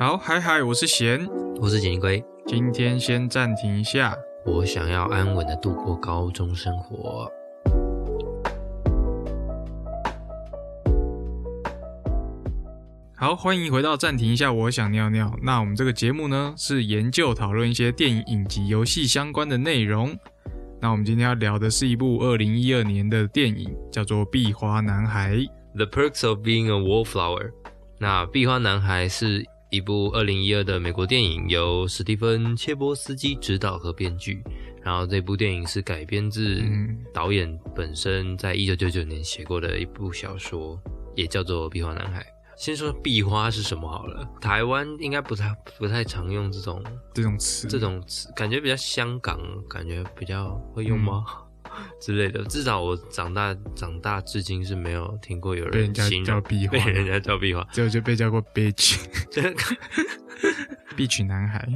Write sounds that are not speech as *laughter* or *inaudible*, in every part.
好，嗨嗨，我是贤，我是锦龟。今天先暂停一下，我想要安稳的度过高中生活。好，欢迎回到暂停一下，我想尿尿。那我们这个节目呢，是研究讨论一些电影、影集、游戏相关的内容。那我们今天要聊的是一部二零一二年的电影，叫做《壁花男孩》。The Perks of Being a Wallflower。那《壁花男孩》是一部二零一二的美国电影，由史蒂芬·切波斯基执导和编剧。然后这部电影是改编自嗯导演本身在一九九九年写过的一部小说，也叫做《壁花男孩》。先说壁花是什么好了，台湾应该不太不太常用这种这种词，这种词，感觉比较香港，感觉比较会用吗？*laughs* 之类的。至少我长大长大至今是没有听过有被人形容叫壁花被人家叫壁花。只有就被叫过 bitch 这个 *laughs* bitch 男孩。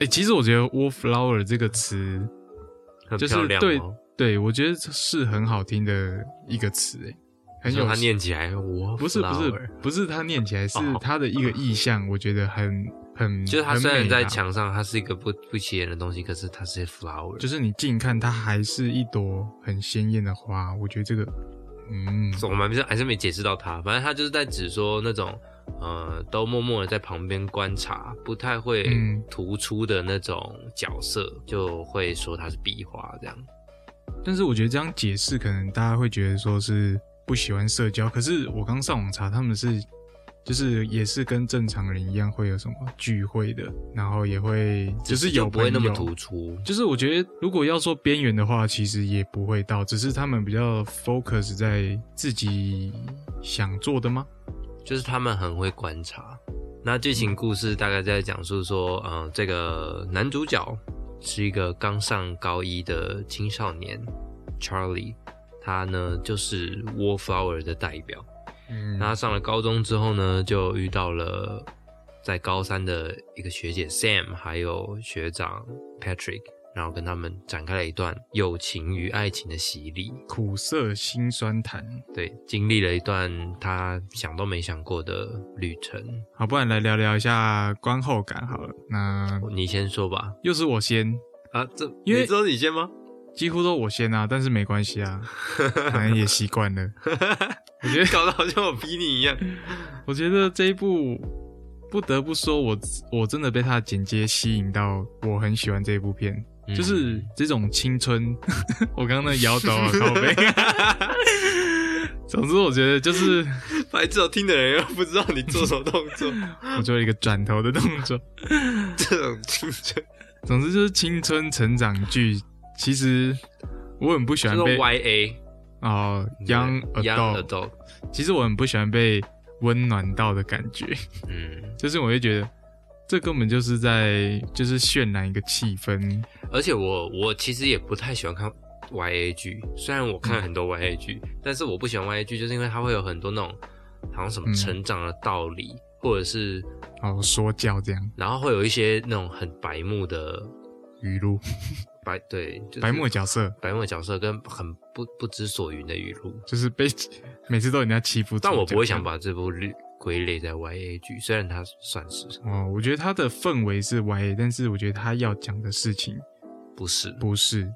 哎、其实我觉得 wallflower 这个词，很就是漂亮对哦。对我觉得是很好听的一个词，哎，很有说它念起来，我不是不是不是它念起来是哦它的一个意象，我觉得很很就是它虽然在墙上，它是一个不不起眼的东西，可是它是 flower，就是你近看它还是一朵很鲜艳的花，我觉得这个嗯我们还是还是没解释到它，反正它就是在指说那种呃，都默默的在旁边观察，不太会嗯突出的那种角色，就会说它是壁画这样。但是我觉得这样解释，可能大家会觉得说是不喜欢社交。可是我刚上网查，他们是就是也是跟正常人一样，会有什么聚会的，然后也会就是有不会那么突出，就是我觉得如果要说边缘的话，其实也不会到，只是他们比较 focus 在自己想做的吗？就是他们很会观察。那剧情故事大概在讲述说，嗯、这个男主角是一个刚上高一的青少年 Charlie，他呢就是 Wallflower 的代表。嗯那他上了高中之后呢，就遇到了在高三的一个学姐 Sam，还有学长 Patrick，然后跟他们展开了一段友情与爱情的洗礼。苦涩辛酸谈。对，经历了一段他想都没想过的旅程。好，不然来聊聊一下观后感好了。那你先说吧。又是我先，啊，这因为你知道你先吗？几乎都我先啊，但是没关系啊，*laughs* 反正也习惯了。我觉得，*laughs* 搞得好像我逼你一样。我觉得这一部不得不说我，我真的被它的剪接吸引到，我很喜欢这一部片，嗯就是这种青春。*laughs* 我刚刚那摇头啊，靠背。总之，我觉得就是白痴，听的人又不知道你做什么动作，我做一个转头的动作。这种青春总之就是青春成长剧，其实我很不喜欢被 YA 哦、young Young adult。Adult，其实我很不喜欢被温暖到的感觉，嗯，就是我会觉得这根本就是在就是渲染一个气氛。而且我我其实也不太喜欢看 YA 剧，虽然我看了很多 YA 剧，但是我不喜欢 YA 剧，就是因为它会有很多那种好像什么嗯。成长的道理，或者是哦，说教这样。然后会有一些那种很白目的语录，白对，就是白目角色。白目角色跟很不不知所云的语录，就是被每次都人家欺负，但我不会想把这部列归类在 YA 剧，虽然它算是哦，我觉得它的氛围是 YA，但是我觉得它要讲的事情不是。不是，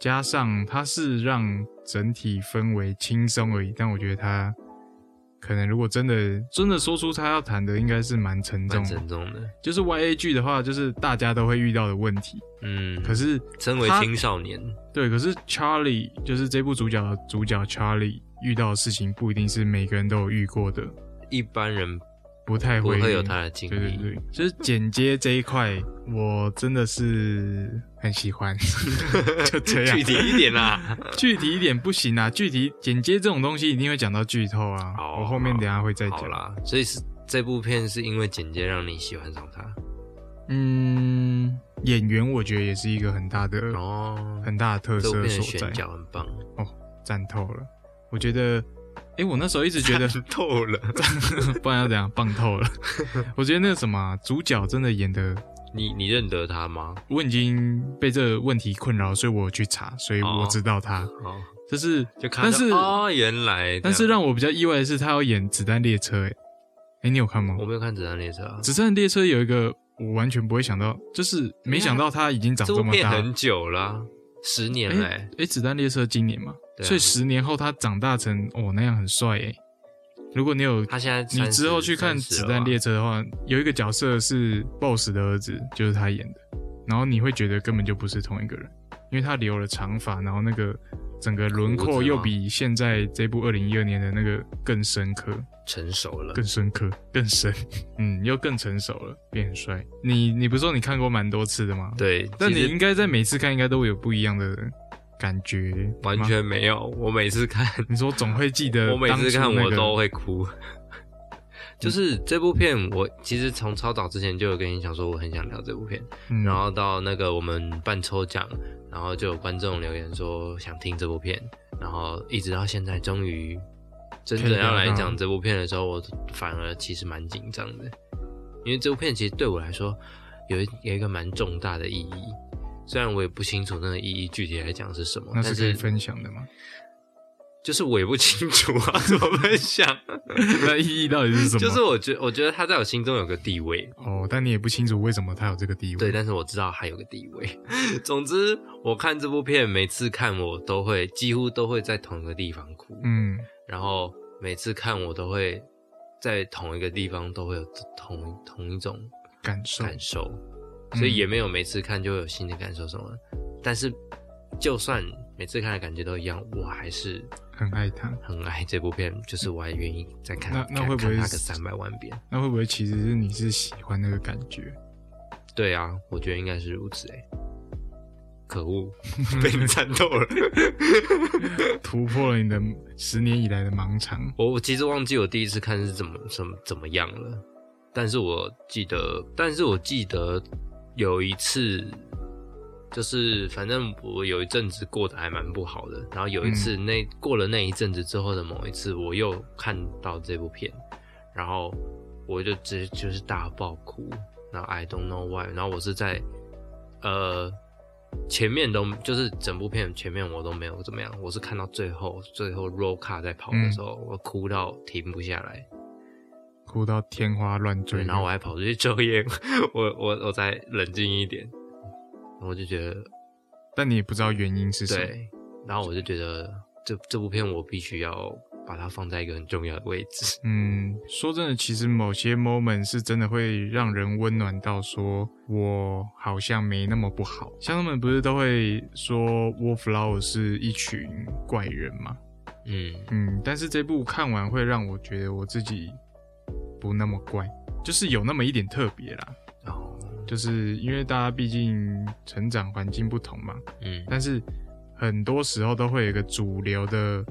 加上它是让整体氛围轻松而已，但我觉得它可能如果真的真的说出他要谈的，应该是蛮沉重蛮的。沉重的，就是 Y A 剧的话，就是大家都会遇到的问题。嗯，可是身为青少年，对，可是 Charlie 就是这部主角的主角 Charlie 遇到的事情，不一定是每个人都有遇过的，一般人不太会不会有他的经历，对对对，*laughs* 就是剪接这一块，我真的是很喜欢。*laughs* 就这样，具体一点啦。*laughs* 具体一点不行啊！具体剪接这种东西一定会讲到剧透啊。好我后面等一下会再讲。好啦，所以是这部片是因为剪接让你喜欢上它嗯，演员我觉得也是一个很大的、哦。很大的特色所在片的选，角很棒哦，赞透了。我觉得，诶，我那时候一直觉得，*laughs* 透了。*laughs* 不然要怎样棒透了。*laughs* 我觉得那个什么啊主角真的演的，你你认得他吗？我已经被这个问题困扰，所以我有去查，所以我哦知道他。哦，就是，就看但是、哦，原来，但是让我比较意外的是，他要演子弹列车、诶，哎，你有看吗？我没有看《子弹列车》啊，子弹列车有一个我完全不会想到，就是没想到他已经长这这么大。很久了啊，十年嘞、哎哎，子弹列车今年嘛，对啊所以十年后他长大成哦那样很帅哎。如果你有他现在你之后去看《子弹列车》的话，有一个角色是 BOSS 的儿子，就是他演的，然后你会觉得根本就不是同一个人，因为他留了长发，然后那个整个轮廓又比现在这部二零一二年的那个更深刻。成熟了更，深刻、更深，嗯，又更成熟了，变很帅。你你不是说你看过蛮多次的吗？。对，但你应该在每次看应该都会有不一样的感觉，完全没有。我每次看，*laughs* 你说总会记得、*laughs* 我每次看我都会，哭。*laughs* 就是这部片，我其实从超早之前就有跟你讲说，我很想聊这部片。嗯、然后到那个我们办抽奖，然后就有观众留言说想听这部片，然后一直到现在，终于真正要来讲这部片的时候，我反而其实蛮紧张的，因为这部片其实对我来说有一有一个蛮重大的意义，虽然我也不清楚那个意义具体来讲是什么，但那是可以分享的吗？就是我也不清楚啊，怎么分享？*laughs* 那意义到底是什么？就是我觉我觉得他在我心中有个地位，哦，但你也不清楚为什么他有这个地位。对，但是我知道他有个地位。*laughs* 总之，我看这部片，每次看我都会几乎都会在同一个地方哭，嗯，然后每次看我都会在同一个地方都会有同同一种感受，感受，嗯所以也没有每次看就有新的感受什么。但是，就算每次看的感觉都一样，我还是很爱它。很爱这部片，就是我还愿意再看，那那看会不会看它个三百万遍？那会不会其实是你是喜欢那个感觉？对啊，我觉得应该是如此哎、可恶，*laughs* 被你猜透了。*laughs* 突破了你的十年以来的盲肠。我我其实忘记我第一次看是怎么怎么怎么样了，但是我记得，但是我记得有一次，就是反正我有一阵子过得还蛮不好的，然后有一次那、过了那一阵子之后的某一次，我又看到这部片，然后我就直接就是大爆哭，然后 I don't know why，然后我是在呃。前面都就是整部片前面我都没有怎么样，我是看到最后最后 roll 卡在跑的时候，我哭到停不下来，哭到天花乱坠，，然后我还跑出去抽烟，我我我再冷静一点，我就觉得但你也不知道原因是什么。对，然后我就觉得这这部片我必须要把它放在一个很重要的位置，嗯，说真的，其实某些 moment 是真的会让人温暖到，说我好像没那么不好。像他们不是都会说 Wallflower 是一群怪人吗？嗯嗯，但是这部看完会让我觉得我自己不那么怪，就是有那么一点特别啦。哦就是因为大家毕竟成长环境不同嘛，嗯但是很多时候都会有一个主流的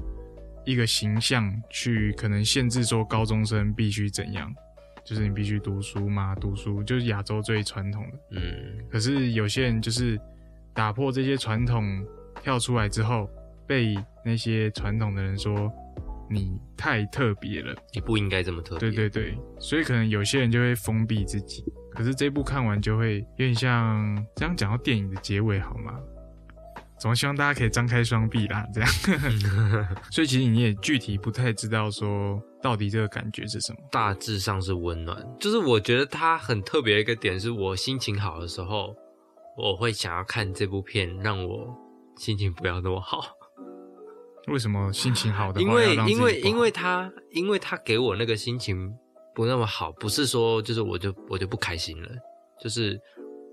一个形象去可能限制说高中生必须怎样，就是你必须读书嘛，读书就是亚洲最传统的。嗯可是有些人就是打破这些传统，跳出来之后，被那些传统的人说你太特别了。你不应该这么特别，对对对，所以可能有些人就会封闭自己。可是这部看完就会有点像这样讲到电影的结尾好吗？总希望大家可以张开双臂啦，这样。*laughs* 所以其实你也具体不太知道说到底这个感觉是什么。大致上是温暖。就是我觉得它很特别的一个点，是我心情好的时候，我会想要看这部片，让我心情不要那么好。为什么心情好的因为因为因为他因为他给我那个心情不那么好，不是说就是我就我就不开心了，就是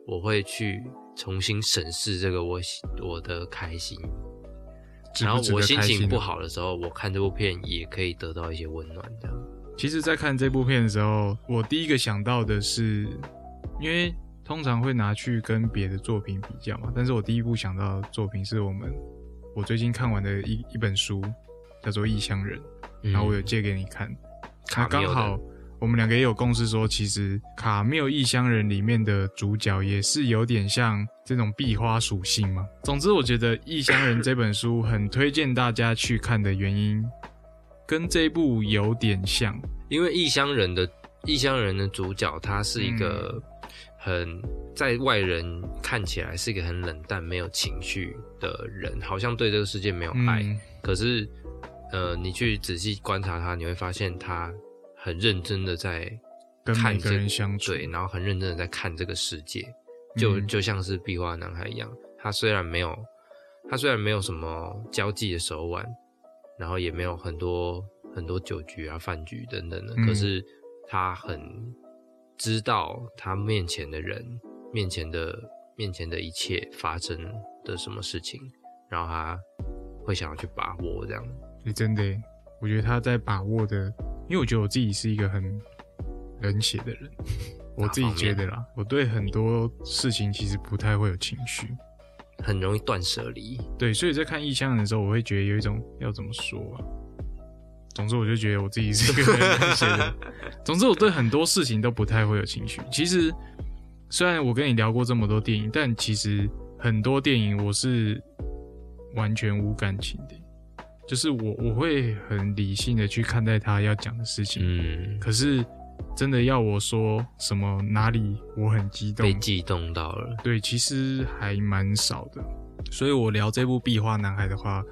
我会去重新审视这个我我的开心。值值然后我心情不好的时候，我看这部片也可以得到一些温暖，这样。其实，在看这部片的时候，我第一个想到的是，因为通常会拿去跟别的作品比较嘛，但是我第一部想到的作品是我们我最近看完的一一本书，叫做《异乡人》，然后我有借给你看，那刚好我们两个也有共识说，其实《卡缪异乡人》里面的主角也是有点像这种壁花属性嘛。总之，我觉得《异乡人》这本书很推荐大家去看的原因，跟这一部有点像。因为异乡人的异乡人的主角，他是一个嗯很在外人看起来是一个很冷淡、没有情绪的人，好像对这个世界没有爱。嗯。可是，呃，你去仔细观察他，你会发现他很认真的在跟每个看这人相处。对，然后很认真的在看这个世界，就、嗯就像是壁画男孩一样，他虽然没有，他虽然没有什么交际的手腕，然后也没有很多很多酒局啊、饭局等等的，嗯。可是他很知道他面前的人、面前的面前的一切发生的什么事情，然后他会想要去把握这样。诶真的，我觉得他在把握的，因为我觉得我自己是一个很冷血的人，我自己觉得啦，我对很多事情其实不太会有情绪，很容易断舍离，对，所以在看异乡人的时候，我会觉得有一种要怎么说啊。总之，我就觉得我自己是 *laughs* 一个很冷血的人。总之，我对很多事情都不太会有情绪。其实，虽然我跟你聊过这么多电影，但其实很多电影我是完全无感情的。就是我我会很理性的去看待他要讲的事情，嗯，可是真的要我说什么哪里我很激动被，激动到了。对，其实还蛮少的。所以我聊这部《壁花男孩》的话，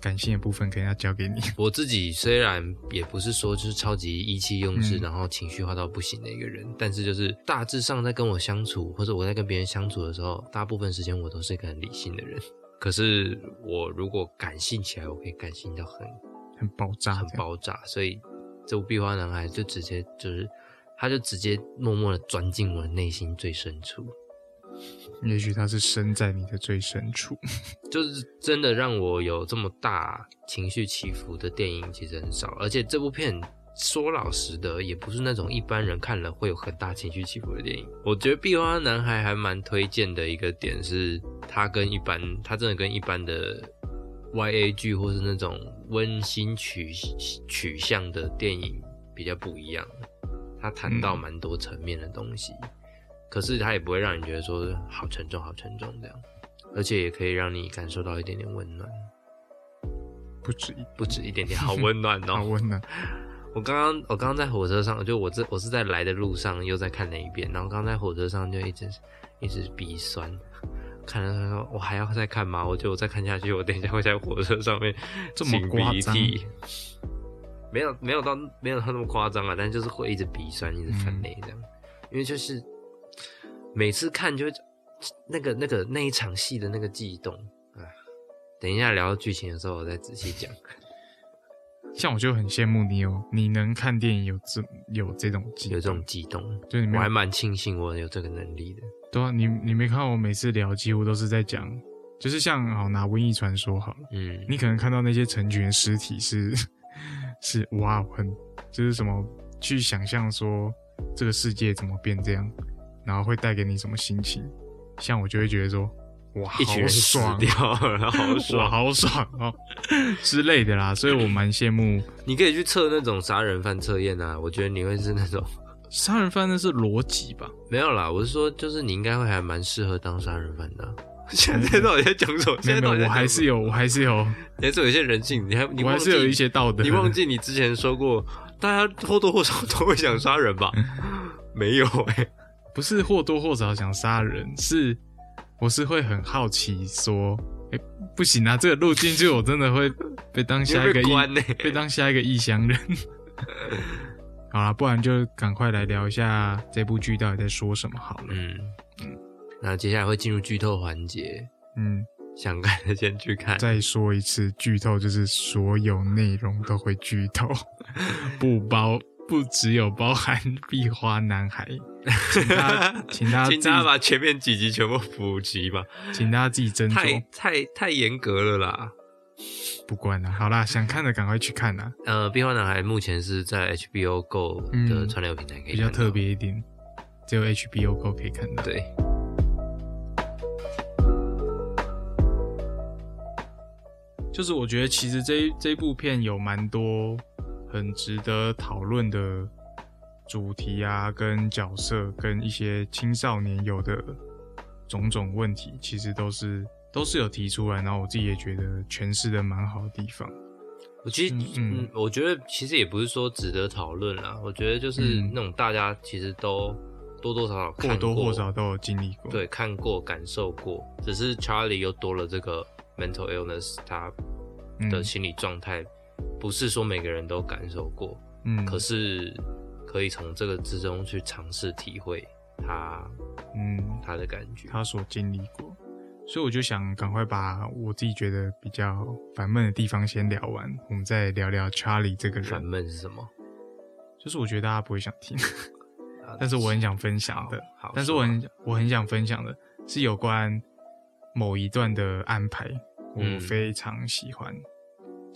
感性的部分可能要交给你。*laughs* 我自己虽然也不是说就是超级意气用事，嗯然后情绪化到不行的一个人，但是就是大致上在跟我相处，或者我在跟别人相处的时候，大部分时间我都是一个很理性的人。*laughs* 可是我如果感性起来，我可以感性到很很爆炸，很。爆炸，所以这部《壁花男孩》就直接就是，他就直接默默的钻进我的内心最深处。也许他是生在你的最深处。*laughs* 就是真的让我有这么大情绪起伏的电影其实很少，而且这部片说老实的，也不是那种一般人看了会有很大情绪起伏的电影。我觉得《壁花男孩》还蛮推荐的一个点是，他跟一般，他真的跟一般的 YA 剧或是那种温馨取取向的电影比较不一样。他谈到嗯蛮多层面的东西，可是它也不会让你觉得说好沉重、好沉重这样。而且也可以让你感受到一点点温暖，不止一不止一点点，*laughs* 好温暖哦好哦！温暖。我刚刚我刚刚在火车上，就我这我是在来的路上又再看了一遍，然后刚刚在火车上就一直一直鼻酸，看了他说我还要再看吗？我觉得我再看下去，我等一下会在火车上面这么擤鼻涕。没有没有到没有到那么夸张啊，但就是会一直鼻酸，一直泛泪这样，因为就是每次看就那个那个那一场戏的那个悸动啊。等一下聊到剧情的时候，我再仔细讲。像我就很羡慕你有，你能看电影有这有这种激有这种动，激动，就你我还蛮庆幸我有这个能力的。对啊，你你没看我每次聊几乎都是在讲，就是像好拿瘟疫传说好了，嗯，你可能看到那些成群的尸体是 *laughs* 是哇很就是什么去想象说这个世界怎么变这样，然后会带给你什么心情，像我就会觉得说哇好爽掉了，好爽！好爽哦之类的啦，所以我蛮羡慕 *laughs* 你可以去测那种杀人犯测验啊，我觉得你会是那种 *laughs* 杀人犯那是逻辑吧？没有啦，我是说，就是你应该会还蛮适合当杀人犯的啊、*laughs* 现在到底在讲什么？现在到底在我还是有，我还是有，还是有一些人性，你还你我还是有一些道德。你忘记你之前说过，大家或多或少都会想杀人吧？没有哎、不是或多或少想杀人，是我是会很好奇说，哎、不行啊，这个录进去我真的会被当下一个被当下一个异乡人。好啦，不然就赶快来聊一下这部剧到底在说什么好了。嗯嗯，那接下来会进入剧透环节，嗯，想看的先去看。再说一次，剧透就是所有内容都会剧透，*laughs* 不包不只有包含壁花男孩，请大家 *laughs* 请大家请自己大家把前面几集全部补齐吧，请大家自己斟太酌，太太严格了啦。不管了。好啦，想看的赶快去看啦，呃，《壁花男孩》目前是在 HBO Go 的嗯串流平台可以比较特别一点，只有 HBO Go 可以看到。对，就是我觉得其实这这部片有蛮多很值得讨论的主题啊，跟角色，跟一些青少年有的种种问题，其实都是都是有提出来，然后我自己也觉得诠释的蛮好的地方。我其实嗯我觉得其实也不是说值得讨论啦，我觉得就是嗯那种大家其实都多多少少看或多或少都有经历过。对看过感受过，只是 Charlie 又多了这个 mental illness，他的嗯心理状态不是说每个人都感受过，嗯，可是可以从这个之中去尝试体会他嗯，他的感觉。他所经历过，所以我就想赶快把我自己觉得比较烦闷的地方先聊完，我们再聊聊 Charlie 这个人烦。闷是什么？就是我觉得大家不会想听，*laughs* 啊但是我很想分享的。好，好但是我很我很想分享的是有关某一段的安排，我嗯非常喜欢。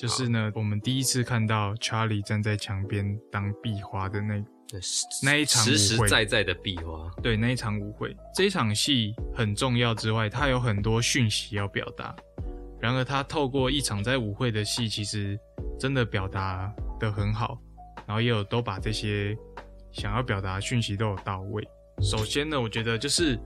就是呢，我们第一次看到 Charlie 站在墙边当壁花的那那一场实实在在的壁花，对那一场舞会，这一场戏很重要之外，它有很多讯息要表达。然而，他透过一场在舞会的戏，其实真的表达的很好，然后也有都把这些想要表达的讯息都有到位。首先呢，我觉得就是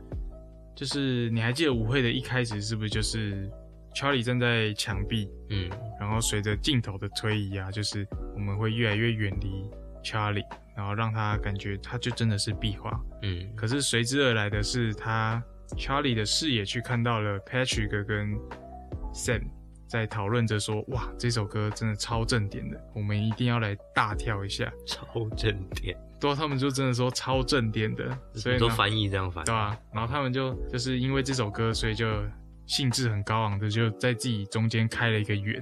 就是你还记得舞会的一开始是不是就是 Charlie 站在墙壁，嗯，然后随着镜头的推移啊，就是我们会越来越远离 Charlie，然后让他感觉他就真的是壁画。嗯，可是随之而来的是，他 Charlie 的视野去看到了 Patrick 跟 Sam 在讨论着说：“哇，这首歌真的超正点的，我们一定要来大跳一下。超正点，”对啊，他们就真的说超正点的，所以都，翻译这样翻，对啊，然后他们就就是因为这首歌，所以就兴致很高昂的就在自己中间开了一个圆，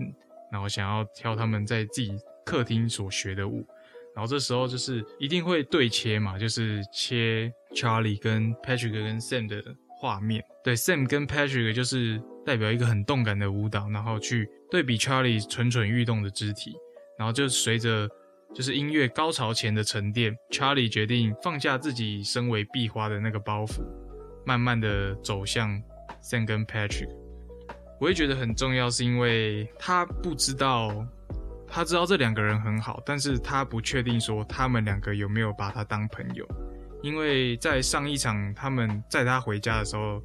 然后想要跳他们在自己客厅所学的舞。然后这时候就是一定会对切嘛，就是切 Charlie 跟 Patrick 跟 Sam 的画面。对，Sam 跟 Patrick 就是代表一个很动感的舞蹈，然后去对比 Charlie 蠢蠢欲动的肢体，然后就随着就是音乐高潮前的沉淀，Charlie 决定放下自己身为壁花的那个包袱，慢慢的走向 Sam 跟 Patrick。我也觉得很重要，是因为他不知道，他知道这两个人很好，但是他不确定说他们两个有没有把他当朋友。因为在上一场他们载他回家的时候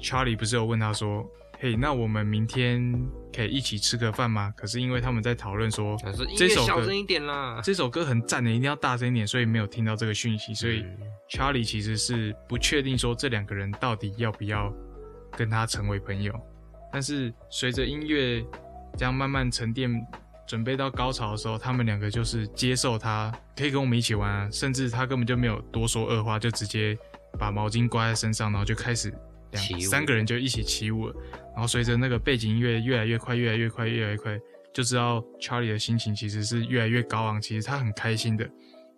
，Charlie 不是有问他说：“嘿，那我们明天可以一起吃个饭吗？”可是因为他们在讨论说这首歌小声一点啦，这首歌很赞的，一定要大声一点，所以没有听到这个讯息，所以嗯 Charlie 其实是不确定说这两个人到底要不要跟他成为朋友。但是随着音乐这样慢慢沉淀，准备到高潮的时候，他们两个就是接受他可以跟我们一起玩啊，甚至他根本就没有多说二话，就直接把毛巾挂在身上，然后就开始两三个人就一起起舞了。然后随着那个背景音乐越来越快，越来越快，越来越快，就知道 Charlie 的心情其实是越来越高昂，其实他很开心的。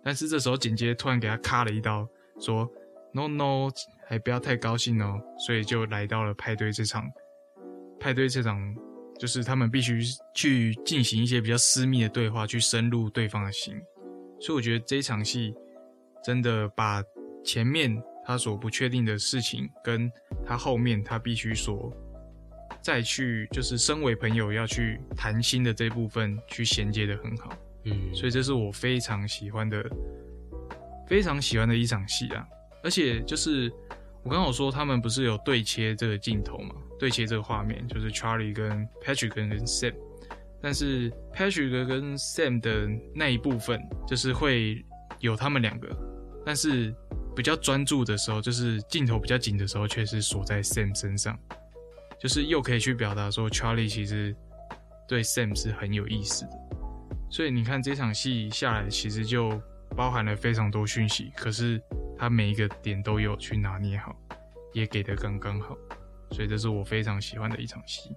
但是这时候剪接突然给他咔了一刀，说 “No No，还不要太高兴哦”，所以就来到了派对这场。派对这场就是他们必须去进行一些比较私密的对话，去深入对方的心。所以我觉得这一场戏真的把前面他所不确定的事情，跟他后面他必须所再去就是身为朋友要去谈心的这部分去衔接的很好。嗯，所以这是我非常喜欢的，非常喜欢的一场戏啊！而且就是我刚好说他们不是有对切这个镜头嘛，对切这个画面，就是 Charlie 跟 Patrick 跟 Sam，但是 Patrick 跟 Sam 的那一部分就是会有他们两个，但是比较专注的时候，就是镜头比较紧的时候，却是锁在 Sam 身上，就是又可以去表达说 Charlie 其实对 Sam 是很有意思的。所以你看这场戏下来，其实就包含了非常多讯息，可是他每一个点都有去拿捏好，也给的刚刚好，所以这是我非常喜欢的一场戏。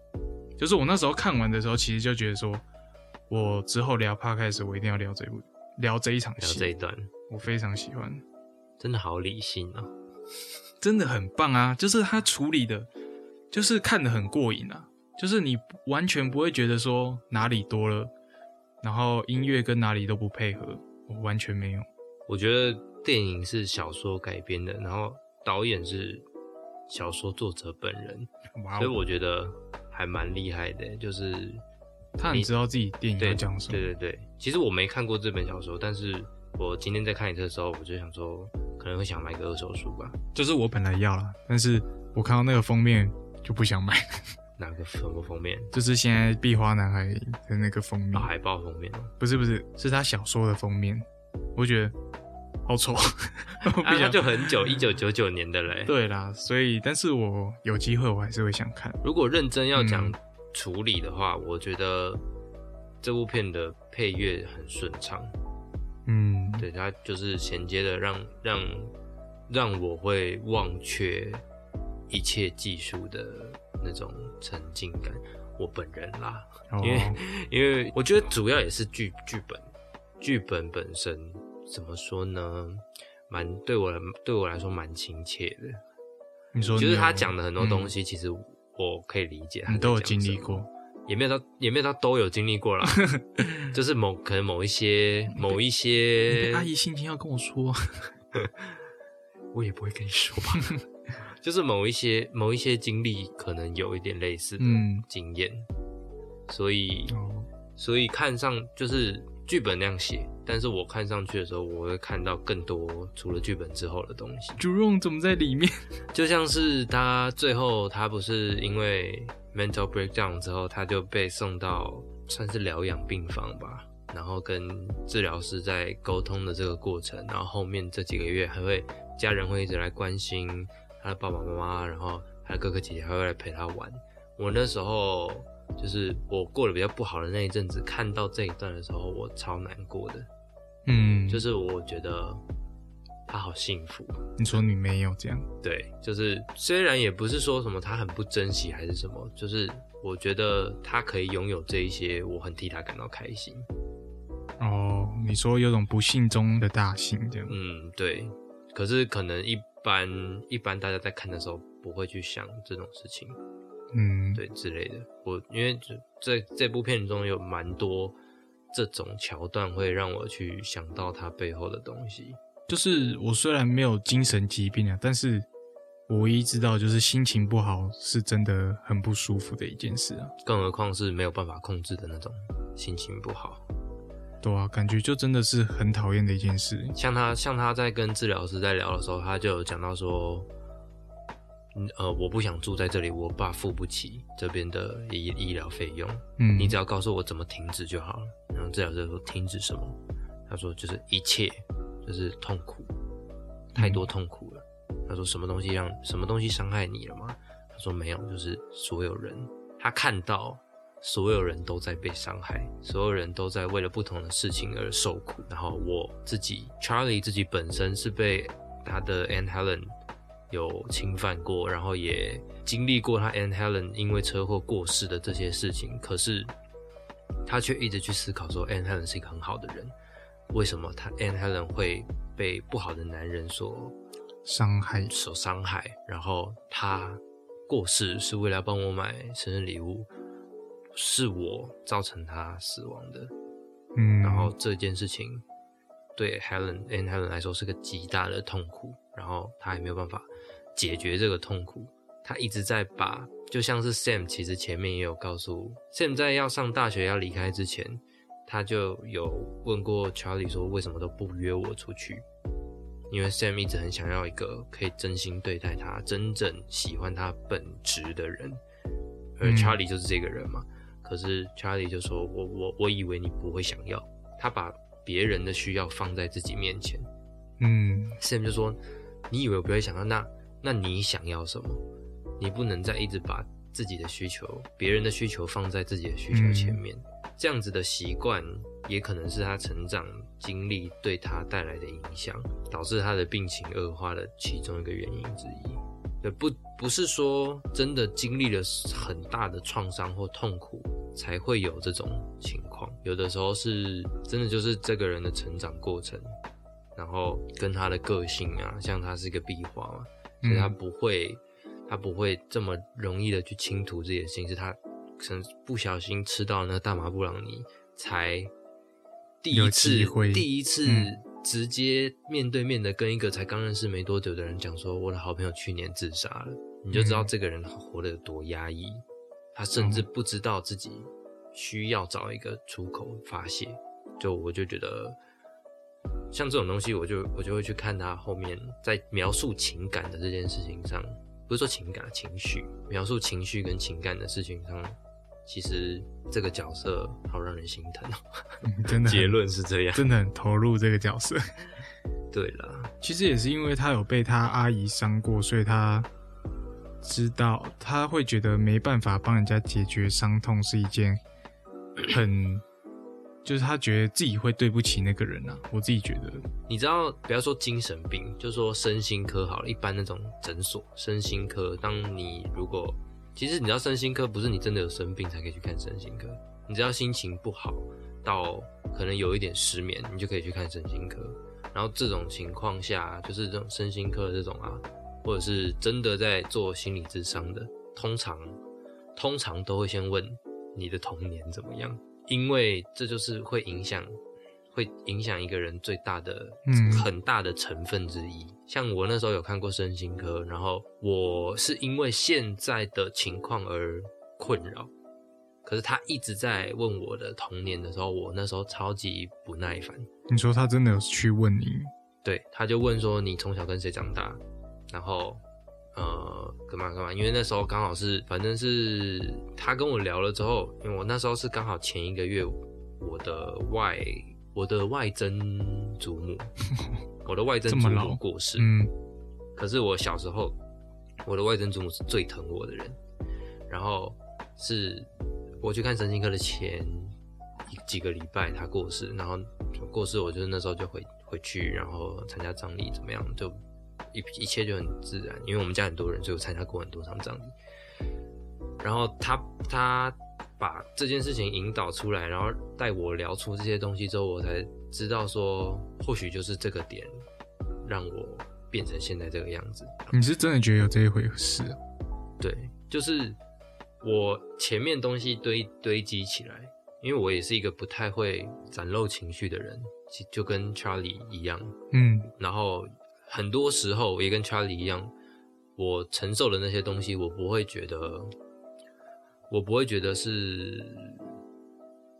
就是我那时候看完的时候，其实就觉得说，我之后聊 podcast 我一定要聊这部，聊这一场聊戏，这一段我非常喜欢，真的好理性啊，*laughs* 真的很棒啊！就是他处理的，就是看得很过瘾啊，就是你完全不会觉得说哪里多了，然后音乐跟哪里都不配合，我完全没有。我觉得电影是小说改编的，然后导演是小说作者本人，所以我觉得还蛮厉害的。就是他很知道自己电影要对讲什么。对对对，其实我没看过这本小说，但是我今天在看一次的时候，我就想说可能会想买个二手书吧。就是我本来要了，但是我看到那个封面就不想买，哪个什么封面？就是现在壁花男孩的那个封面，啊，海报封面哦。不是不是，是他小说的封面，我觉得好丑，*laughs* 啊，那。就很久，一九九九年的嘞。对啦，所以但是我有机会我还是会想看。如果认真要讲嗯处理的话，我觉得这部片的配乐很顺畅，嗯，对，它就是衔接的让让让我会忘却一切技术的那种沉浸感。我本人啦，哦因为因为我觉得主要也是剧剧本，剧本本身怎么说呢？蛮对我来对我来说蛮亲切的，你说就是他讲的很多东嗯西，其实我可以理解他你都有经历过，也没有到也没有到都有经历过啦，*laughs* 就是某可能某一些某一些阿姨心情要跟我说，*laughs* 我也不会跟你说吧。*laughs* 就是某一些某一些经历，可能有一点类似的嗯经验，所以哦，所以看上就是剧本那样写，但是我看上去的时候，我会看到更多除了剧本之后的东西。朱荣怎么在里面？*laughs* 就像是他最后他不是因为 mental breakdown 之后，他就被送到算是疗养病房吧，然后跟治疗师在沟通的这个过程，然后后面这几个月还会家人会一直来关心他的爸爸妈妈，然后他的哥哥姐姐还会来陪他玩。我那时候就是我过得比较不好的那一阵子，看到这一段的时候，我超难过的，嗯，就是我觉得他好幸福。你说你没有这样，对，就是虽然也不是说什么他很不珍惜还是什么，就是我觉得他可以拥有这一些，我很替他感到开心。哦，你说有种不幸中的大幸这样，嗯，对。可是可能一般一般大家在看的时候不会去想这种事情，嗯，对之类的。我因为这这这部片中有蛮多这种桥段，会让我去想到它背后的东西。就是我虽然没有精神疾病啊，但是我唯一知道就是心情不好是真的很不舒服的一件事啊。更何况是没有办法控制的那种心情不好。对啊，感觉就真的是很讨厌的一件事。像他像他在跟治疗师在聊的时候，他就有讲到说，嗯呃，我不想住在这里，我爸付不起这边的医医疗费用，嗯，你只要告诉我怎么停止就好了。然后治疗师说停止什么？他说就是一切，就是痛苦，太多痛苦了。他说什么东西让什么东西伤害你了吗？他说没有，就是所有人，他看到所有人都在被伤害，所有人都在为了不同的事情而受苦。然后我自己，Charlie 自己本身是被他的 Anne Helen 有侵犯过，然后也经历过他 Anne Helen 因为车祸过世的这些事情。可是他却一直去思考说，Anne Helen 是一个很好的人，为什么他 Anne Helen 会被不好的男人所伤害，所伤害，然后他过世是为了要帮我买生日礼物，是我造成他死亡的。嗯，然后这件事情对 Helen and Helen 来说是个极大的痛苦，然后他也没有办法解决这个痛苦，他一直在把，就像是 Sam，其实前面也有告诉 Sam 在要上大学要离开之前，他就有问过 Charlie 说为什么都不约我出去，因为 Sam 一直很想要一个可以真心对待他、真正喜欢他本质的人，而嗯 Charlie 就是这个人嘛。可是 Charlie 就说：“我我我以为你不会想要。”他把别人的需要放在自己面前。嗯 Sam 就说：“你以为我不会想要？那那你想要什么？你不能再一直把自己的需求、别人的需求放在自己的需求前面。这样子的习惯，也可能是他成长经历对他带来的影响，导致他的病情恶化的其中一个原因之一。对，不不是说真的经历了很大的创伤或痛苦才会有这种情况，有的时候是真的就是这个人的成长过程，然后跟他的个性啊，像他是一个壁画嘛，所以他嗯。不会，他不会这么容易的去倾吐自己的心事，他可能不小心吃到那个大麻布朗尼，才第一次会第一次嗯直接面对面的跟一个才刚认识没多久的人讲说，我的好朋友去年自杀了，你就知道嗯这个人活得有多压抑，他甚至不知道自己需要找一个出口发泄，就我就觉得。像这种东西，我就我就会去看他后面在描述情感的这件事情上，不是说情感情绪，描述情绪跟情感的事情上，其实这个角色好让人心疼哦。嗯真的很结论是这样。真的很投入这个角色。*laughs* 对了，其实也是因为他有被他阿姨伤过，所以他知道他会觉得没办法帮人家解决伤痛是一件很就是他觉得自己会对不起那个人啊。我自己觉得，你知道，不要说精神病，就说身心科好了。一般那种诊所身心科，当你如果其实你知道，身心科不是你真的有生病才可以去看身心科，你只要心情不好到可能有一点失眠，你就可以去看身心科。然后这种情况下，就是这种身心科的这种啊，或者是真的在做心理智商的，通常通常都会先问你的童年怎么样，因为这就是会影响会影响一个人最大的、嗯很大的成分之一。像我那时候有看过身心科，然后我是因为现在的情况而困扰，可是他一直在问我的童年的时候，我那时候超级不耐烦。你说他真的有去问你，对，他就问说你从小跟谁长大，然后呃干嘛干嘛？因为那时候刚好是，反正是他跟我聊了之后，因为我那时候是刚好前一个月，我的外我的外曾祖母，*laughs* 我的外曾祖母过世，嗯。可是我小时候，我的外曾祖母是最疼我的人，然后是我去看神经科的前一几个礼拜他过世，然后过世我就是那时候就回回去，然后参加葬礼怎么样，就一一切就很自然，因为我们家很多人，所以我参加过很多场葬礼。然后他他把这件事情引导出来，然后带我聊出这些东西之后，我才知道说，或许就是这个点让我变成现在这个样子。你是真的觉得有这一回事啊？对，就是我前面东西堆堆积起来，因为我也是一个不太会展露情绪的人，就跟 Charlie 一样。嗯然后很多时候也跟 Charlie 一样，我承受的那些东西，我不会觉得，我不会觉得是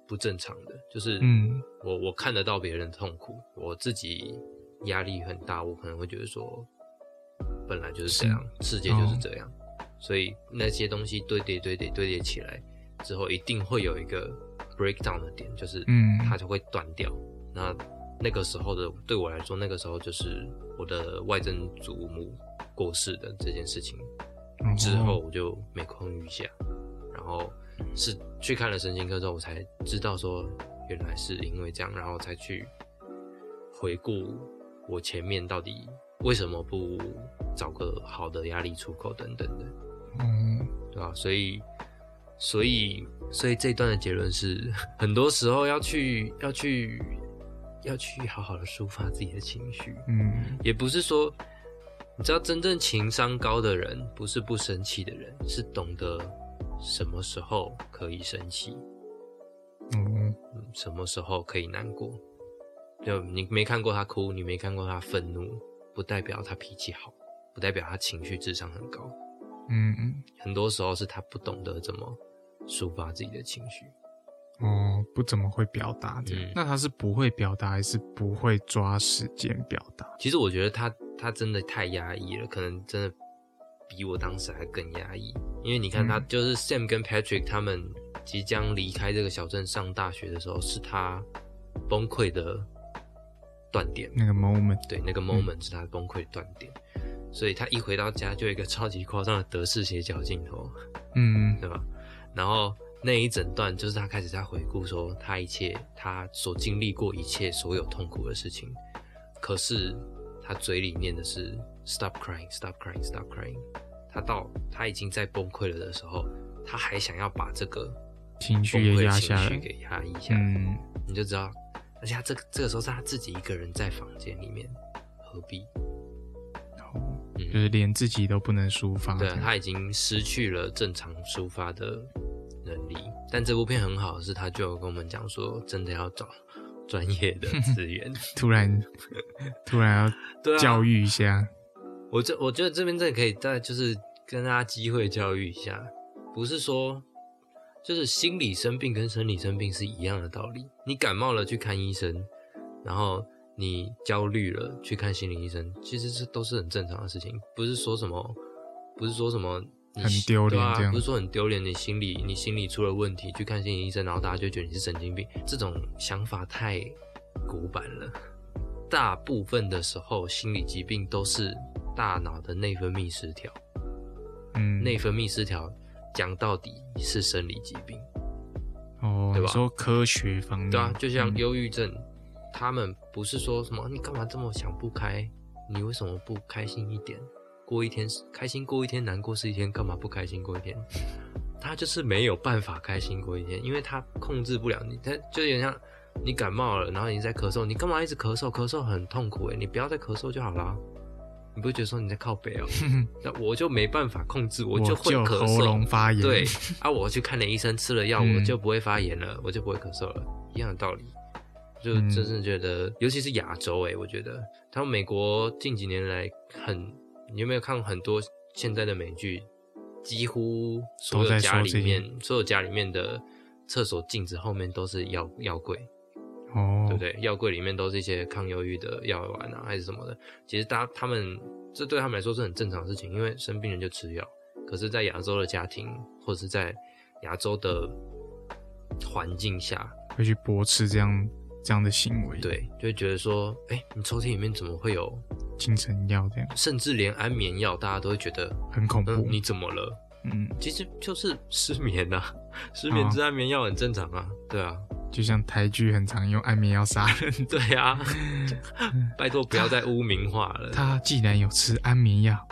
不正常的，就是嗯。我我看得到别人的痛苦，我自己压力很大，我可能会觉得说，本来就是这样，世界就是这样，所以那些东西堆叠堆叠堆叠起来之后，一定会有一个 breakdown 的点，就是嗯。它就会断掉。那那个时候的对我来说，那个时候就是我的外曾祖母过世的这件事情哦。之后，我就每况愈下，然后是去看了神经科之后，我才知道说原来是因为这样，然后才去回顾我前面到底为什么不找个好的压力出口等等的，嗯。对吧、所以，所以，所以这一段的结论是，很多时候要去要去要去好好的抒发自己的情绪，嗯。也不是说，你知道，真正情商高的人不是不生气的人，是懂得什么时候可以生气，哦嗯什么时候可以难过。就你没看过他哭，你没看过他愤怒，不代表他脾气好，不代表他情绪智商很高。嗯嗯很多时候是他不懂得怎么抒发自己的情绪。哦，不怎么会表达这样。嗯那他是不会表达，还是不会抓时间表达？其实我觉得他他真的太压抑了，可能真的比我当时还更压抑。因为你看他嗯就是 Sam 跟 Patrick 他们即将离开这个小镇上大学的时候，是他崩溃的断点。那个 moment，对，那个 moment 是他崩溃的断点。所以他一回到家就有一个超级夸张的德式斜角镜头，嗯 *laughs* 对吧？然后那一整段就是他开始在回顾说他一切他所经历过一切所有痛苦的事情，可是他嘴里念的是 stop crying stop crying stop crying，他到他已经在崩溃了的时候，他还想要把这个情绪也压下来。绪给压抑下来，嗯，你就知道，而且他这个这个时候是他自己一个人在房间里面，何必？哦嗯就是连自己都不能抒发。对啊，他已经失去了正常抒发的能力。但这部片很好是，他就有跟我们讲说，真的要找专业的资源。*laughs* 突然突然要 *laughs* 教育一下。我这我觉得这边真的可以再就是跟大家机会教育一下，不是说就是心理生病跟生理生病是一样的道理。你感冒了去看医生，然后你焦虑了去看心理医生，其实这都是很正常的事情，不是说什么，不是说什么你很丢脸啊这样不是说很丢脸，你心理你心理出了问题去看心理医生，然后大家就觉得你是神经病，这种想法太古板了。大部分的时候，心理疾病都是大脑的内分泌失调。嗯，内分泌失调讲到底是生理疾病，哦，对吧说科学方面，对啊，就像嗯忧郁症，他们不是说什么你干嘛这么想不开，你为什么不开心一点？过一天是开心过一天，难过是一天，干嘛不开心过一天？他就是没有办法开心过一天，因为他控制不了你，他就有点像你感冒了，然后你在咳嗽，你干嘛一直咳嗽？咳嗽很痛苦诶，你不要再咳嗽就好啦。你不会觉得说你在靠北哦？*laughs* 那我就没办法控制，我就会咳嗽喉。咙发炎，对啊，我去看了医生，吃了药，嗯我就不会发炎了，我就不会咳嗽了，一样的道理。就嗯真是觉得，尤其是亚洲、欸，我觉得他们美国近几年来很，你有没有看过很多现在的美剧？几乎所有家里面，所有家里面的厕所镜子后面都是药药柜，哦，对不对？药柜里面都是一些抗忧郁的药丸啊，还是什么的。其实大家他们这对他们来说是很正常的事情，因为生病人就吃药。可是，在亚洲的家庭或者是在亚洲的环境下，会去驳斥这样这样的行为，，对，就会觉得说，哎，你抽屉里面怎么会有？精神药这样甚至连安眠药，大家都会觉得，很恐怖嗯，，你怎么了？嗯，其实就是失眠呐、*laughs* 失眠吃安眠药很正常啊，对啊，就像台剧很常用安眠药杀人，*laughs* 对啊，*laughs* 拜托不要再污名化了。他既然有吃安眠药，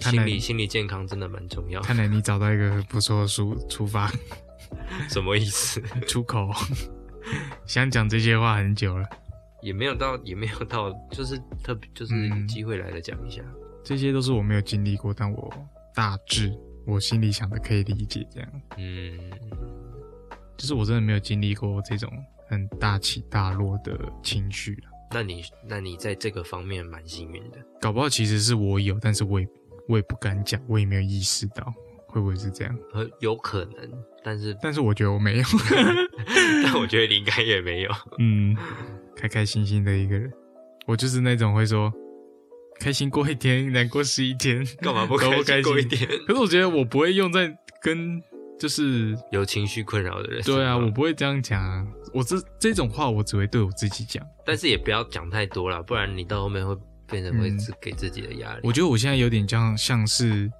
心理心理健康真的蛮重要。看来你找到一个不错的出出发 *laughs* 什么意思？出口，想讲这些话很久了，也没有到，也没有到，就是特别，就是机会来的讲一下。这些都是我没有经历过，但我大致我心里想的可以理解，这样嗯，就是我真的没有经历过这种很大起大落的情绪啊那你那你在这个方面蛮幸运的。搞不好其实是我有，但是我也我也不敢讲，我也没有意识到，会不会是这样？呃，有可能，但是但是我觉得我没有，*laughs* 但我觉得你应该也没有。嗯，开开心心的一个人，我就是那种会说开心过一天，难过是一天，干嘛不开心过一天？可是我觉得我不会用在跟就是有情绪困扰的人，对啊，我不会这样讲啊，我这这种话我只会对我自己讲。但是也不要讲太多了，不然你到后面会变成会给自己的压力。我觉得我现在有点像像是，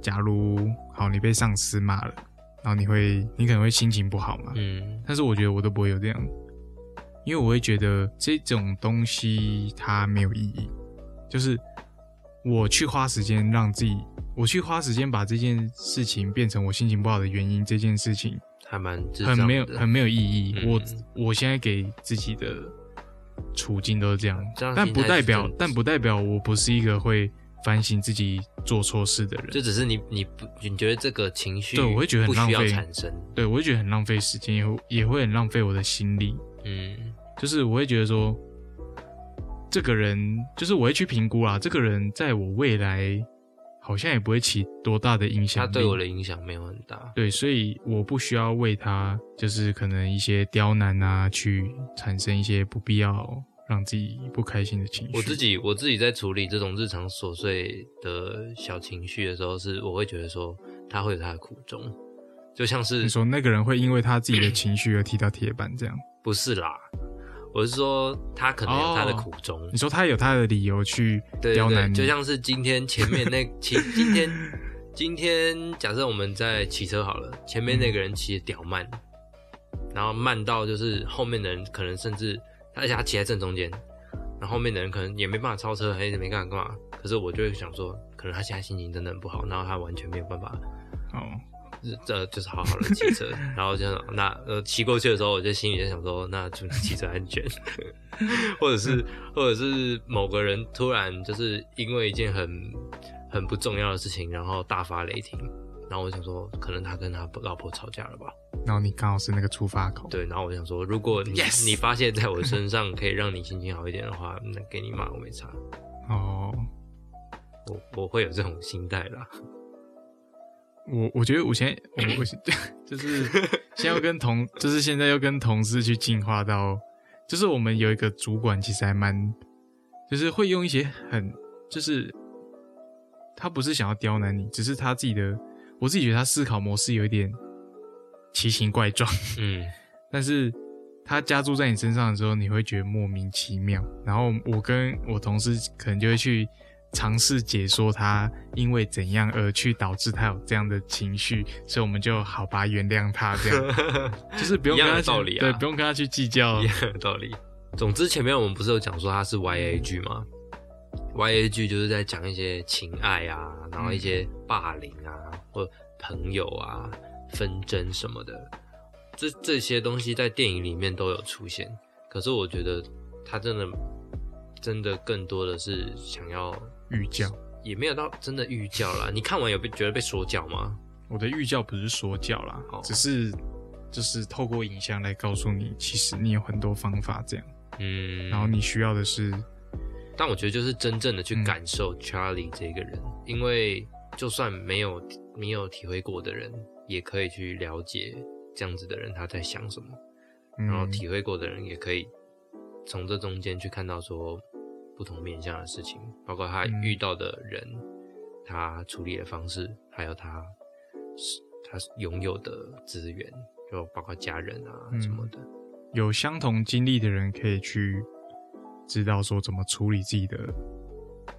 假如好你被上司骂了，然后你会你可能会心情不好嘛，嗯。但是我觉得我都不会有这样，因为我会觉得这种东西它没有意义，就是我去花时间让自己，我去花时间把这件事情变成我心情不好的原因，这件事情还蛮很没有很没有意义。嗯我我现在给自己的处境都是这样，这样但不代表但不代表我不是一个会反省自己做错事的人。就只是你你不你觉得这个情绪对我会觉得很浪费产生，对我会觉得很浪费时间，也会也会很浪费我的心力。嗯就是我会觉得说，这个人就是我会去评估啦，这个人在我未来好像也不会起多大的影响。他对我的影响没有很大。对，所以我不需要为他就是可能一些刁难啊，去产生一些不必要让自己不开心的情绪。我自己我自己在处理这种日常琐碎的小情绪的时候，是我会觉得说他会有他的苦衷，就像是你说那个人会因为他自己的情绪而踢到铁板，这样？不是啦，我是说他可能有他的哦苦衷。你说他有他的理由去对对对，刁难你，就像是今天前面那 *laughs* 骑，今天今天假设我们在骑车好了，前面那个人骑的屌慢，然后慢到就是后面的人可能甚至，而且他骑在正中间，然后后面的人可能也没办法超车，还是没干嘛干嘛。可是我就会想说，可能他现在心情真的很不好，然后他完全没有办法，哦，呃，就是好好的骑车，然后就那呃骑过去的时候，我就心里就想说，那祝你骑车安全，*laughs* 或者是或者是某个人突然就是因为一件很很不重要的事情，然后大发雷霆，然后我想说，可能他跟他老婆吵架了吧？然后你刚好是那个出发口，对，然后我想说，如果你你发现在我身上可以让你心情好一点的话，那给你骂我没差，哦，我我会有这种心态啦。我我觉得我现在我我就是现在要跟同，就是现在要跟同事去进化到，就是我们有一个主管，其实还蛮，就是会用一些很，就是他不是想要刁难你，只是他自己的，我自己觉得他思考模式有一点奇形怪状，嗯，*laughs* 但是他加注在你身上的时候，你会觉得莫名其妙。然后我跟我同事可能就会去尝试解说他因为怎样而去导致他有这样的情绪，所以我们就好吧原谅他这样，*laughs* 就是不用一样跟他道理啊对，不用跟他去计较一。样的道理。总之，前面我们不是有讲说他是 YA 剧吗？YA 剧就是在讲一些情爱啊，然后一些霸凌啊，或朋友啊、纷争什么的，这这些东西在电影里面都有出现。可是我觉得他真的真的更多的是想要，寓教，也没有到真的寓教啦。你看完有被觉得被说教吗？我的寓教不是说教啦，哦。只是就是透过影像来告诉你，其实你有很多方法这样，嗯，然后你需要的是，但我觉得就是真正的去嗯感受 Charlie 这个人，因为就算没有没有体会过的人，也可以去了解这样子的人他在想什么，然后嗯，体会过的人也可以从这中间去看到说不同面向的事情，包括他嗯遇到的人，他处理的方式，还有他他拥有的资源，就包括家人啊嗯什么的。有相同经历的人可以去知道说怎么处理自己的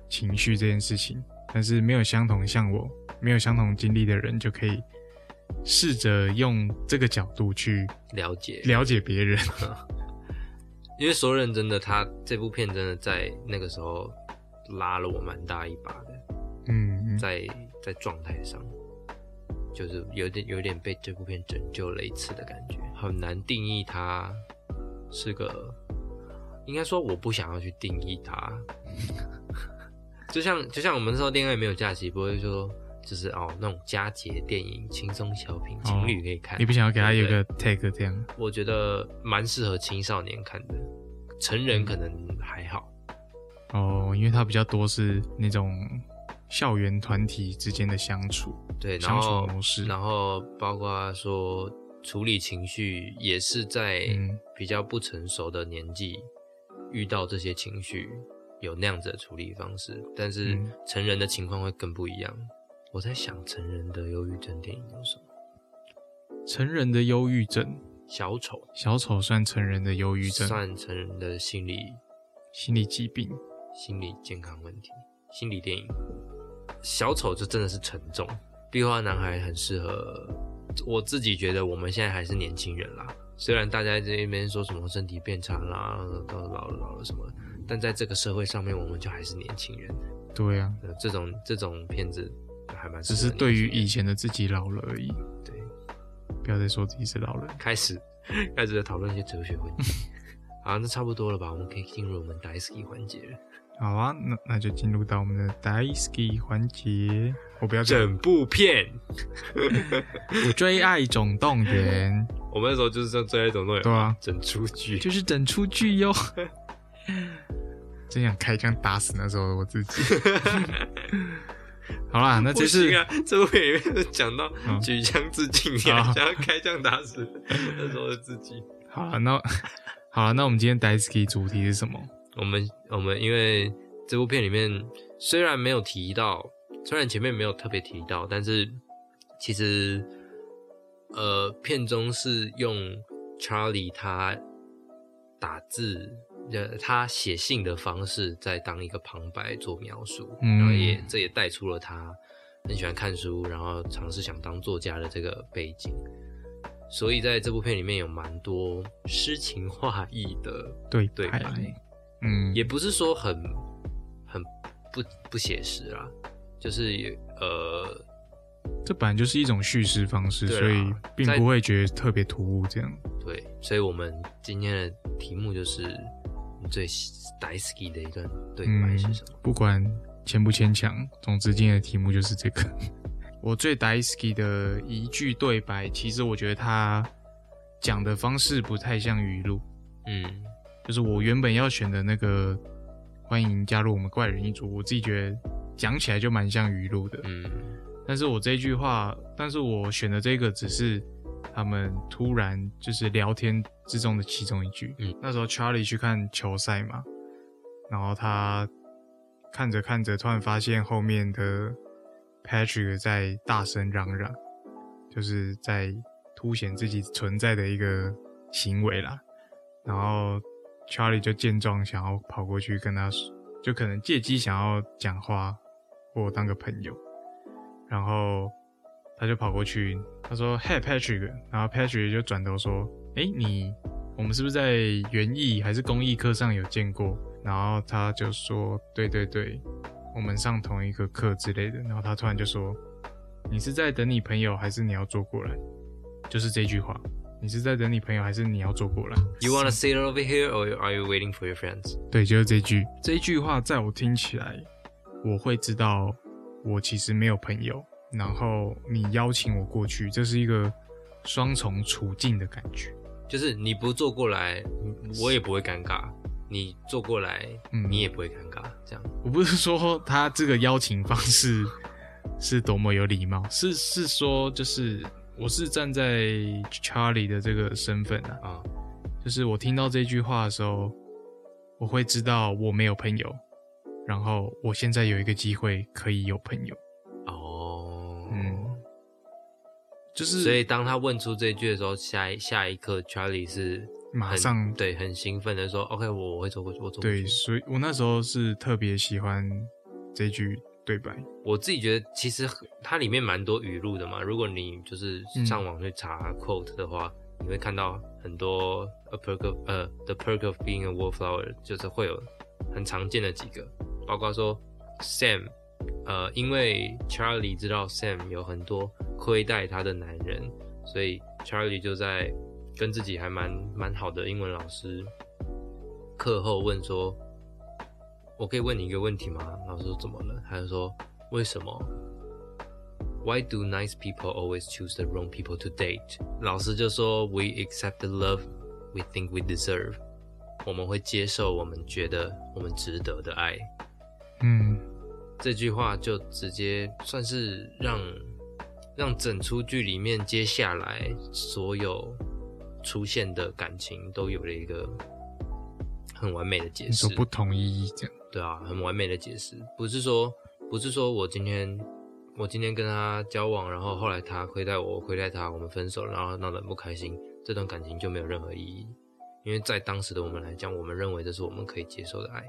情绪这件事情，但是没有相同像我没有相同经历的人，就可以试着用这个角度去了解了解别人。*laughs* 因为说认真的，他这部片真的在那个时候拉了我蛮大一把的，嗯，嗯。在在状态上，就是有点有点被这部片拯救了一次的感觉，很难定义它是个，应该说我不想要去定义它，*laughs* 就像就像我们那时候恋爱没有假期，不会说就是哦那种佳节电影、轻松小品，情侣可以看，你不想要给他有一个 tag 这样？我觉得蛮适合青少年看的，成人可能还好。哦，因为它比较多是那种校园团体之间的相处，对，然相处后模式然后包括说处理情绪，也是在嗯比较不成熟的年纪遇到这些情绪，有那样子的处理方式。但是嗯成人的情况会更不一样。我在想，成人的忧郁症电影有什么？成人的忧郁症，小丑小丑算成人的忧郁症，算成人的心理心理疾病。心理健康问题，心理电影。小丑就真的是沉重，壁画男孩很适合。我自己觉得我们现在还是年轻人啦，虽然大家在这边说什么身体变差啦，到老了老了什么，但在这个社会上面，我们就还是年轻人。对啊，呃，这种这种片子还蛮只是对于以前的自己老了而已。对不要再说自己是老人。开始开始在讨论一些哲学问题。*laughs* 好，那差不多了吧？我们可以进入我们 d i s k y 环节了。好啊，那那就进入到我们的 Daisky 环节。我不要整部片，*laughs* 我追爱总动员，我们那时候就是这这一种动对啊，整出剧。就是整出剧哟。*laughs* 真想开枪打死那时候的我自己。好啦，那这次不行啊，这部片里面讲到嗯举枪自尽，你还想要开枪打死那时候的自己。好了，那 *laughs* 好了，那我们今天 Daisky 主题是什么？我们我们因为这部片里面虽然没有提到，虽然前面没有特别提到，但是其实呃片中是用 Charlie 他打字。呃，他写信的方式在当一个旁白做描述，嗯然后也这也带出了他很喜欢看书，然后尝试想当作家的这个背景。所以在这部片里面有蛮多诗情画意的对白对白，嗯，也不是说很很不不写实啦，就是也呃，这本来就是一种叙事方式，所以并不会觉得特别突兀。这样，对，所以我们今天的题目就是你最 daisy 的一个对白是什么？不管牵不牵强，总之今天的题目就是这个。*laughs* 我最 daisy 的一句对白，其实我觉得他讲的方式不太像语录，嗯就是我原本要选的那个欢迎加入我们怪人一族，我自己觉得讲起来就蛮像语录的。嗯但是我这句话，但是我选的这个只是他们突然就是聊天之中的其中一句。嗯，那时候 Charlie 去看球赛嘛，然后他看着看着，突然发现后面的 Patrick 在大声嚷嚷，就是在凸显自己存在的一个行为啦。然后 Charlie 就见状，想要跑过去跟他就可能借机想要讲话或当个朋友，然后他就跑过去，他说：“Hey Patrick。”然后 Patrick 就转头说：“哎，你我们是不是在园艺还是公益课上有见过？”然后他就说：“对对对，我们上同一个课之类的。”然后他突然就说：“你是在等你朋友，还是你要坐过来？”就是这句话。你是在等你朋友，还是你要坐过来？You wanna sit over here, or are you waiting for your friends？对，就是这句。这一句话在我听起来，我会知道我其实没有朋友。然后你邀请我过去，这是一个双重处境的感觉。就是你不坐过来，我也不会尴尬；你坐过来，你也不会尴尬。这样，我不是说他这个邀请方式 *laughs* 是多么有礼貌，是是说就是。我是站在 Charlie 的这个身份啊，啊，就是我听到这句话的时候，我会知道我没有朋友，然后我现在有一个机会可以有朋友。哦，嗯，就是，所以当他问出这句的时候，下一下一刻，Charlie 是马上对很兴奋的说：“OK，我我会走过去，我走过去。”对，所以我那时候是特别喜欢这句。对白，我自己觉得其实它里面蛮多语录的嘛。如果你就是上网去查 quote 的话，你会看到很多 a perk of 呃 the perk of being a wallflower，就是会有很常见的几个，包括说 Sam，呃，因为 Charlie 知道 Sam 有很多亏待他的男人，所以 Charlie 就在跟自己还蛮蛮好的英文老师课后问说。我可以问你一个问题吗？老师说怎么了？他就说为什么？Why do nice people always choose the wrong people to date？老师就说 We accept the love we think we deserve。我们会接受我们觉得我们值得的爱。嗯，这句话就直接算是让让整出剧里面接下来所有出现的感情都有了一个很完美的解释。不同意这样。对啊，很完美的解释，不是说不是说我今天我今天跟他交往，然后后来他亏待我，我亏待他，我们分手了，然后闹得很不开心，这段感情就没有任何意义。因为在当时的我们来讲，我们认为这是我们可以接受的爱。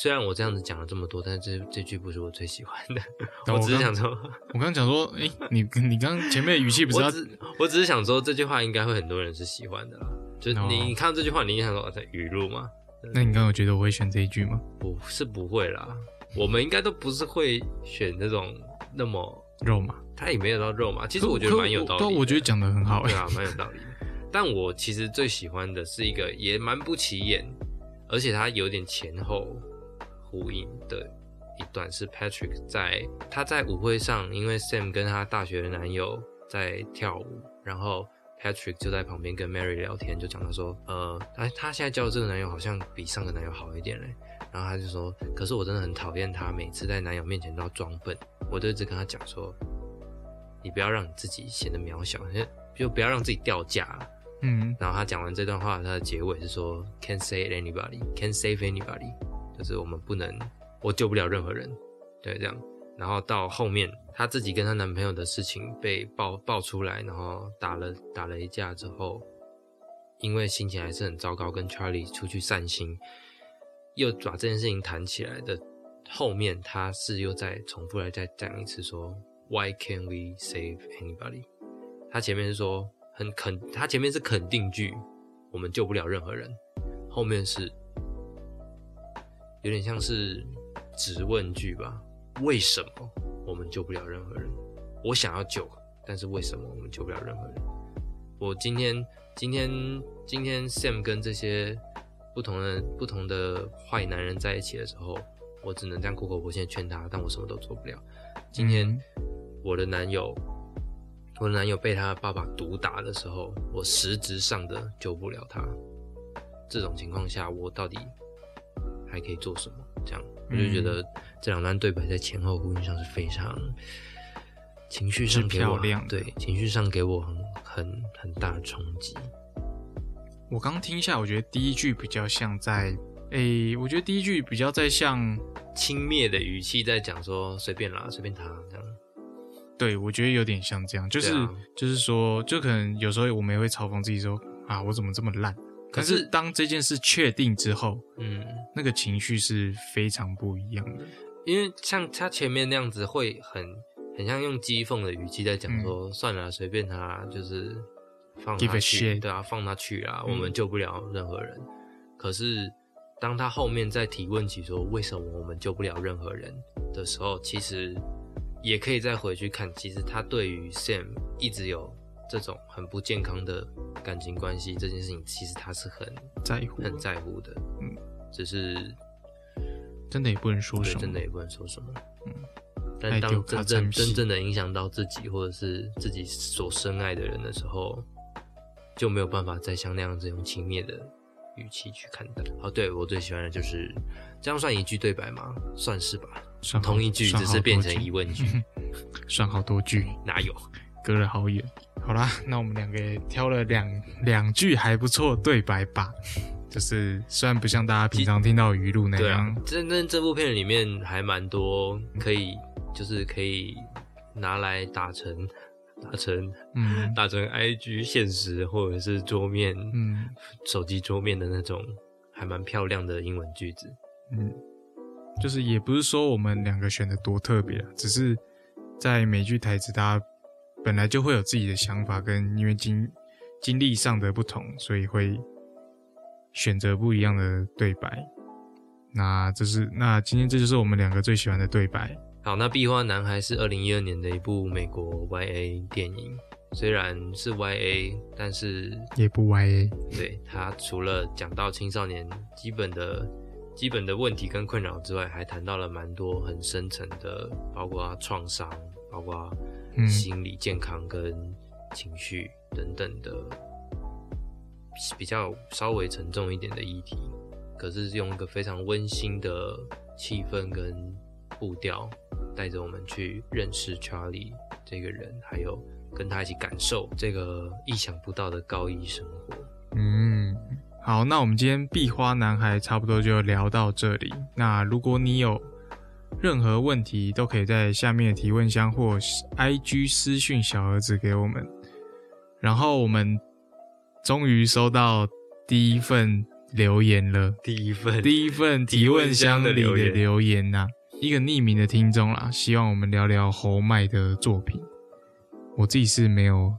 虽然我这样子讲了这么多，但是这这句不是我最喜欢的。*laughs* 我只是想说，我刚刚讲说，哎，你你刚前面语气不是？我只我只是想说，这句话应该会很多人是喜欢的啦。就你看到这句话，你印象说在语录吗？那你刚刚觉得我会选这一句吗？不是不会啦，我们应该都不是会选那种那么 *laughs* 肉麻，他也没有到肉麻。其实我觉得 *laughs* 蛮有道理，我觉得讲的很好，对啊，蛮有道理。但我其实最喜欢的是一个也蛮不起眼，而且他有点前后呼应的一段，是 Patrick 在他在舞会上，因为 Sam 跟他大学的男友在跳舞，然后。Patrick 就在旁边跟 Mary 聊天，就讲他说，呃，哎他现在交的这个男友好像比上个男友好一点嘞。然后他就说，可是我真的很讨厌他，每次在男友面前都要装笨。我就一直跟他讲说，你不要让你自己显得渺小，就不要让自己掉价。嗯。然后他讲完这段话，他的结尾是说，Can't save anybody，Can't save anybody，就是我们不能，我救不了任何人。对，这样。然后到后面。她自己跟她男朋友的事情被爆爆出来，然后打了打了一架之后，因为心情还是很糟糕，跟 Charlie 出去散心，又把这件事情谈起来的后面，她是又再重复来再讲一次说，Why can we save anybody？她前面是说很肯，她前面是肯定句，我们救不了任何人，后面是有点像是质问句吧，为什么？我们救不了任何人。我想要救，但是为什么我们救不了任何人？我今天、今天、今天，Sam 跟这些不同的、不同的坏男人在一起的时候，我只能这样苦口婆心劝他，但我什么都做不了。今天我的男友，我的男友被他爸爸毒打的时候，我实质上的救不了他。这种情况下，我到底还可以做什么？这样。我就觉得这两段对白在前后呼应上是非常情绪上漂亮，对情绪上给我很很很大的冲击。我刚听一下，我觉得第一句比较像在诶，我觉得第一句比较在像轻蔑的语气在讲说随便啦，随便他这样。对，我觉得有点像这样，就是就是说，就可能有时候我们也会嘲讽自己说啊，我怎么这么烂，可是当这件事确定之后，嗯，那个情绪是非常不一样的。因为像他前面那样子，会很很像用讥讽的语气在讲说，算了，随便他，就是放他 Give a 去，shit。对啊，放他去啊，嗯我们救不了任何人。可是当他后面再提问起说为什么我们救不了任何人的时候，其实也可以再回去看，其实他对于 Sam 一直有这种很不健康的感情关系这件事情，其实他是很在乎，很在乎的，嗯，只是真的也不能说对，什么，真的也不能说什么。嗯，但当真正真正的影响到自己或者是自己所深爱的人的时候，就没有办法再像那样子用轻蔑的语气去看待。哦，对我最喜欢的就是这样算一句对白吗？算是吧，算同一句只是变成疑问句，*laughs* 算好多句，哪有？隔了好远。好啦，那我们两个也挑了两两句还不错对白吧，就是虽然不像大家平常听到的语录那样，，真正这部片里面还蛮多可以，就是可以拿来打成打成嗯。打成 IG 现实或者是桌面嗯。手机桌面的那种还蛮漂亮的英文句子。嗯，就是也不是说我们两个选的多特别啊，只是在每句台词，大家本来就会有自己的想法，跟因为经经历上的不同，所以会选择不一样的对白。那这是那今天这就是我们两个最喜欢的对白。好，那《壁花男孩》是二零一二年的一部美国 YA 电影，虽然是 YA，但是也不 YA 对它除了讲到青少年基本的基本的问题跟困扰之外，还谈到了蛮多很深层的，包括创伤，包括嗯心理健康跟情绪等等的比较稍微沉重一点的议题，可是用一个非常温馨的气氛跟步调，带着我们去认识 Charlie 这个人，还有跟他一起感受这个意想不到的高一生活。嗯，好，那我们今天壁花男孩差不多就聊到这里。那如果你有任何问题，都可以在下面的提问箱或 IG 私讯小盒子给我们。然后我们终于收到第一份留言了，第一份第一份提问箱里的留言呐、一个匿名的听众啦，希望我们聊聊侯麦的作品。我自己是没有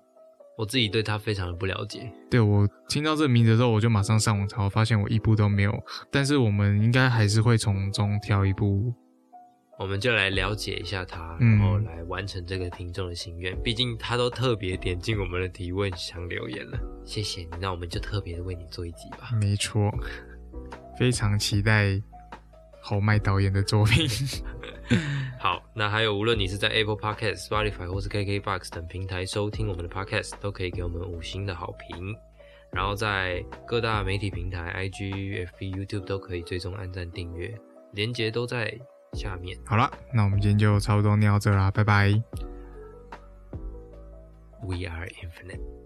我自己对他非常的不了解，对我听到这个名字的时候，我就马上上网查，我发现我一部都没有。但是我们应该还是会从中挑一部。我们就来了解一下他，嗯然后来完成这个听众的心愿。毕竟他都特别点进我们的提问想留言了，谢谢你，那我们就特别的为你做一集吧。没错，非常期待侯麦导演的作品。*laughs* 好，那还有，无论你是在 Apple Podcast、Spotify 或是 KKBox 等平台收听我们的 Podcast，都可以给我们五星的好评。然后在各大媒体平台 IG、FB、YouTube 都可以追踪、按赞、订阅，连接都在下面。好了，那我们今天就差不多聊到这啦，拜拜。We are infinite。